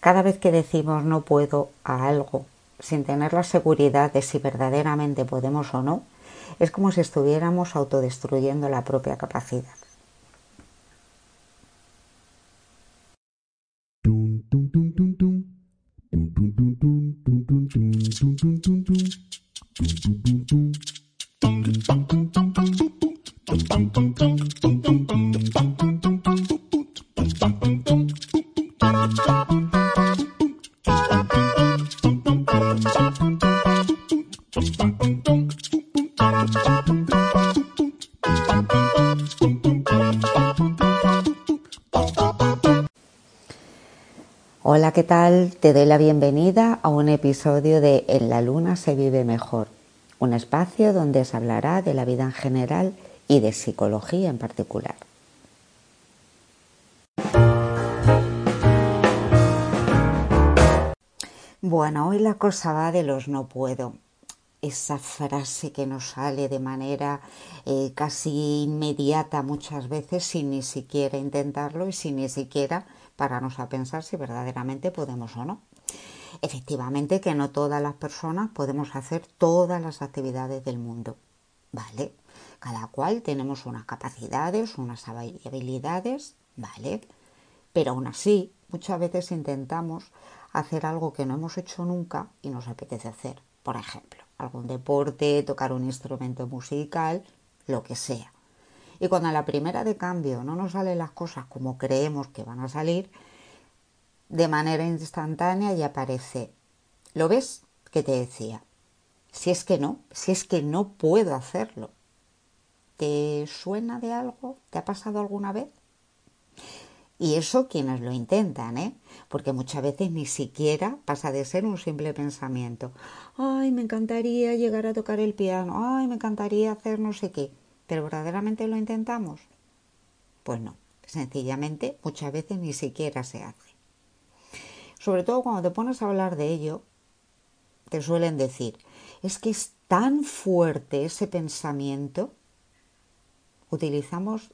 Cada vez que decimos no puedo a algo sin tener la seguridad de si verdaderamente podemos o no, es como si estuviéramos autodestruyendo la propia capacidad. Hola, ¿qué tal? Te doy la bienvenida a un episodio de En la Luna se vive mejor, un espacio donde se hablará de la vida en general y de psicología en particular. Bueno, hoy la cosa va de los no puedo. Esa frase que nos sale de manera eh, casi inmediata muchas veces sin ni siquiera intentarlo y sin ni siquiera pararnos a pensar si verdaderamente podemos o no. Efectivamente que no todas las personas podemos hacer todas las actividades del mundo, ¿vale? Cada cual tenemos unas capacidades, unas habilidades, ¿vale? Pero aún así, muchas veces intentamos hacer algo que no hemos hecho nunca y nos apetece hacer. Por ejemplo, algún deporte, tocar un instrumento musical, lo que sea. Y cuando a la primera de cambio no nos salen las cosas como creemos que van a salir, de manera instantánea ya aparece, ¿lo ves? que te decía? Si es que no, si es que no puedo hacerlo. ¿Te suena de algo? ¿Te ha pasado alguna vez? Y eso quienes lo intentan, ¿eh? Porque muchas veces ni siquiera pasa de ser un simple pensamiento. Ay, me encantaría llegar a tocar el piano. Ay, me encantaría hacer no sé qué. ¿Pero verdaderamente lo intentamos? Pues no, sencillamente muchas veces ni siquiera se hace. Sobre todo cuando te pones a hablar de ello, te suelen decir, es que es tan fuerte ese pensamiento, utilizamos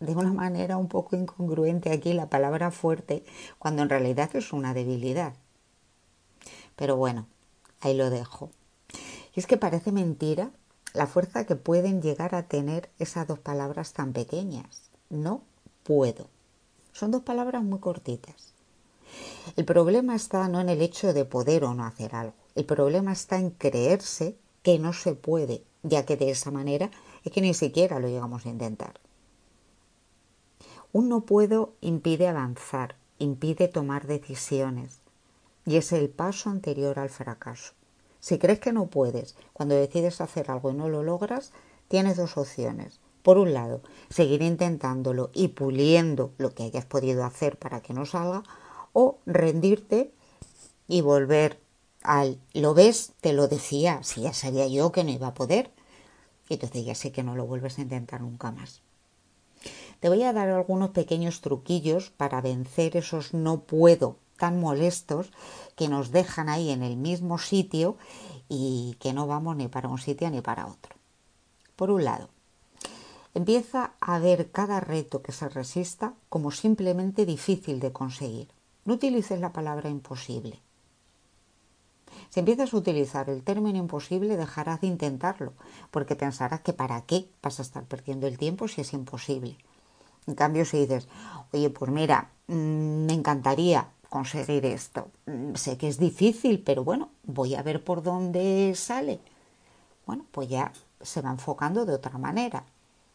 de una manera un poco incongruente aquí la palabra fuerte, cuando en realidad es una debilidad. Pero bueno, ahí lo dejo. Y es que parece mentira la fuerza que pueden llegar a tener esas dos palabras tan pequeñas. No puedo. Son dos palabras muy cortitas. El problema está no en el hecho de poder o no hacer algo. El problema está en creerse que no se puede, ya que de esa manera es que ni siquiera lo llegamos a intentar. Un no puedo impide avanzar, impide tomar decisiones y es el paso anterior al fracaso. Si crees que no puedes, cuando decides hacer algo y no lo logras, tienes dos opciones. Por un lado, seguir intentándolo y puliendo lo que hayas podido hacer para que no salga, o rendirte y volver al lo ves, te lo decía, si ya sabía yo que no iba a poder, y entonces ya sé que no lo vuelves a intentar nunca más. Te voy a dar algunos pequeños truquillos para vencer esos no puedo tan molestos que nos dejan ahí en el mismo sitio y que no vamos ni para un sitio ni para otro. Por un lado, empieza a ver cada reto que se resista como simplemente difícil de conseguir. No utilices la palabra imposible. Si empiezas a utilizar el término imposible, dejarás de intentarlo, porque pensarás que para qué vas a estar perdiendo el tiempo si es imposible. En cambio, si dices, oye, pues mira, mm, me encantaría, conseguir esto. Mm, sé que es difícil, pero bueno, voy a ver por dónde sale. Bueno, pues ya se va enfocando de otra manera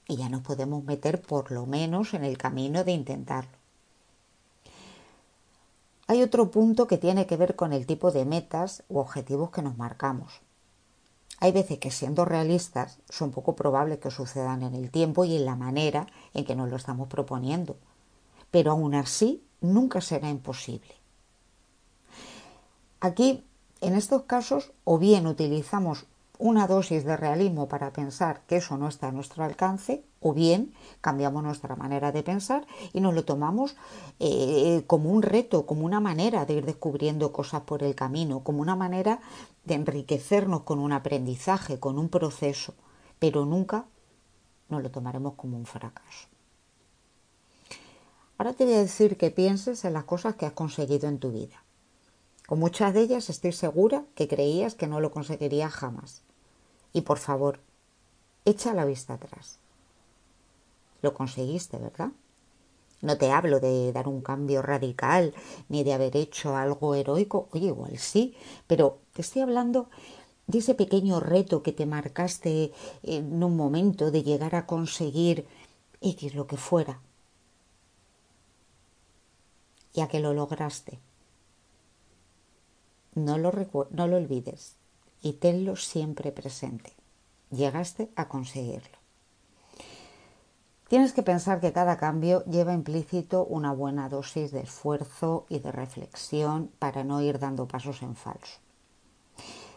y ya nos podemos meter por lo menos en el camino de intentarlo. Hay otro punto que tiene que ver con el tipo de metas u objetivos que nos marcamos. Hay veces que siendo realistas son poco probable que sucedan en el tiempo y en la manera en que nos lo estamos proponiendo, pero aún así nunca será imposible. Aquí, en estos casos, o bien utilizamos una dosis de realismo para pensar que eso no está a nuestro alcance, o bien cambiamos nuestra manera de pensar y nos lo tomamos eh, como un reto, como una manera de ir descubriendo cosas por el camino, como una manera de enriquecernos con un aprendizaje, con un proceso, pero nunca nos lo tomaremos como un fracaso. Ahora te voy a decir que pienses en las cosas que has conseguido en tu vida. Con muchas de ellas estoy segura que creías que no lo conseguirías jamás. Y por favor, echa la vista atrás. Lo conseguiste, ¿verdad? No te hablo de dar un cambio radical ni de haber hecho algo heroico. Oye, igual sí, pero te estoy hablando de ese pequeño reto que te marcaste en un momento de llegar a conseguir X lo que fuera. Ya que lo lograste. No lo, no lo olvides y tenlo siempre presente. Llegaste a conseguirlo. Tienes que pensar que cada cambio lleva implícito una buena dosis de esfuerzo y de reflexión para no ir dando pasos en falso.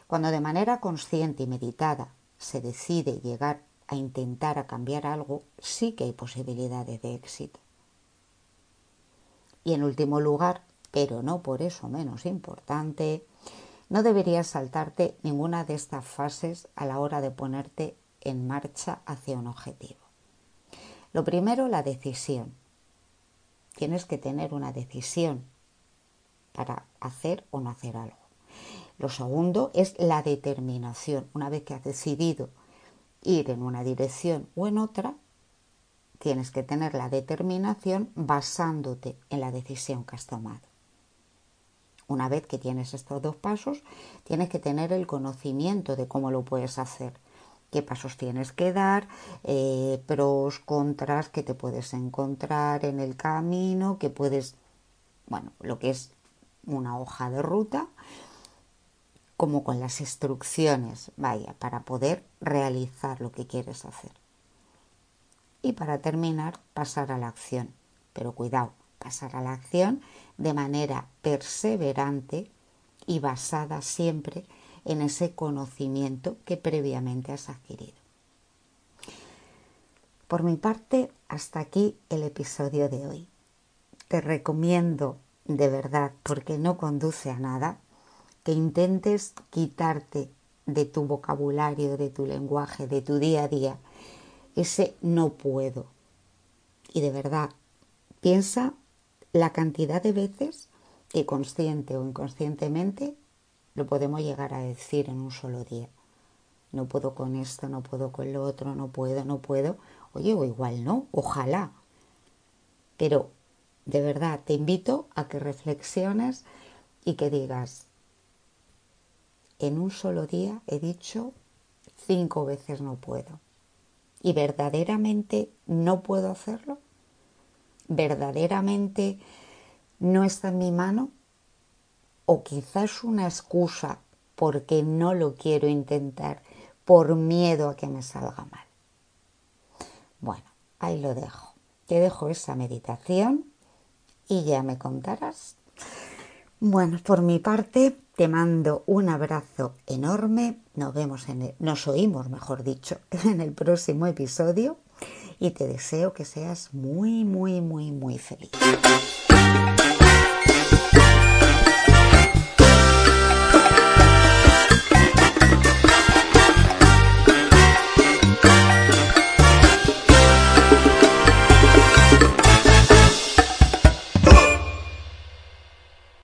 Cuando de manera consciente y meditada se decide llegar a intentar a cambiar algo, sí que hay posibilidades de éxito. Y en último lugar, pero no por eso menos importante, no deberías saltarte ninguna de estas fases a la hora de ponerte en marcha hacia un objetivo. Lo primero, la decisión. Tienes que tener una decisión para hacer o no hacer algo. Lo segundo es la determinación. Una vez que has decidido ir en una dirección o en otra, tienes que tener la determinación basándote en la decisión que has tomado. Una vez que tienes estos dos pasos, tienes que tener el conocimiento de cómo lo puedes hacer, qué pasos tienes que dar, eh, pros, contras que te puedes encontrar en el camino, que puedes, bueno, lo que es una hoja de ruta como con las instrucciones, vaya, para poder realizar lo que quieres hacer. Y para terminar, pasar a la acción. Pero cuidado, pasar a la acción de manera perseverante y basada siempre en ese conocimiento que previamente has adquirido. Por mi parte, hasta aquí el episodio de hoy. Te recomiendo de verdad, porque no conduce a nada, que intentes quitarte de tu vocabulario, de tu lenguaje, de tu día a día, ese no puedo. Y de verdad, piensa la cantidad de veces que consciente o inconscientemente lo podemos llegar a decir en un solo día. No puedo con esto, no puedo con lo otro, no puedo, no puedo. Oye, o igual no, ojalá. Pero de verdad te invito a que reflexiones y que digas, en un solo día he dicho cinco veces no puedo. ¿Y verdaderamente no puedo hacerlo? ¿Verdaderamente no está en mi mano? ¿O quizás una excusa porque no lo quiero intentar por miedo a que me salga mal? Bueno, ahí lo dejo. Te dejo esa meditación y ya me contarás. Bueno, por mi parte, te mando un abrazo enorme. Nos vemos en el, nos oímos, mejor dicho, en el próximo episodio y te deseo que seas muy, muy, muy, muy feliz.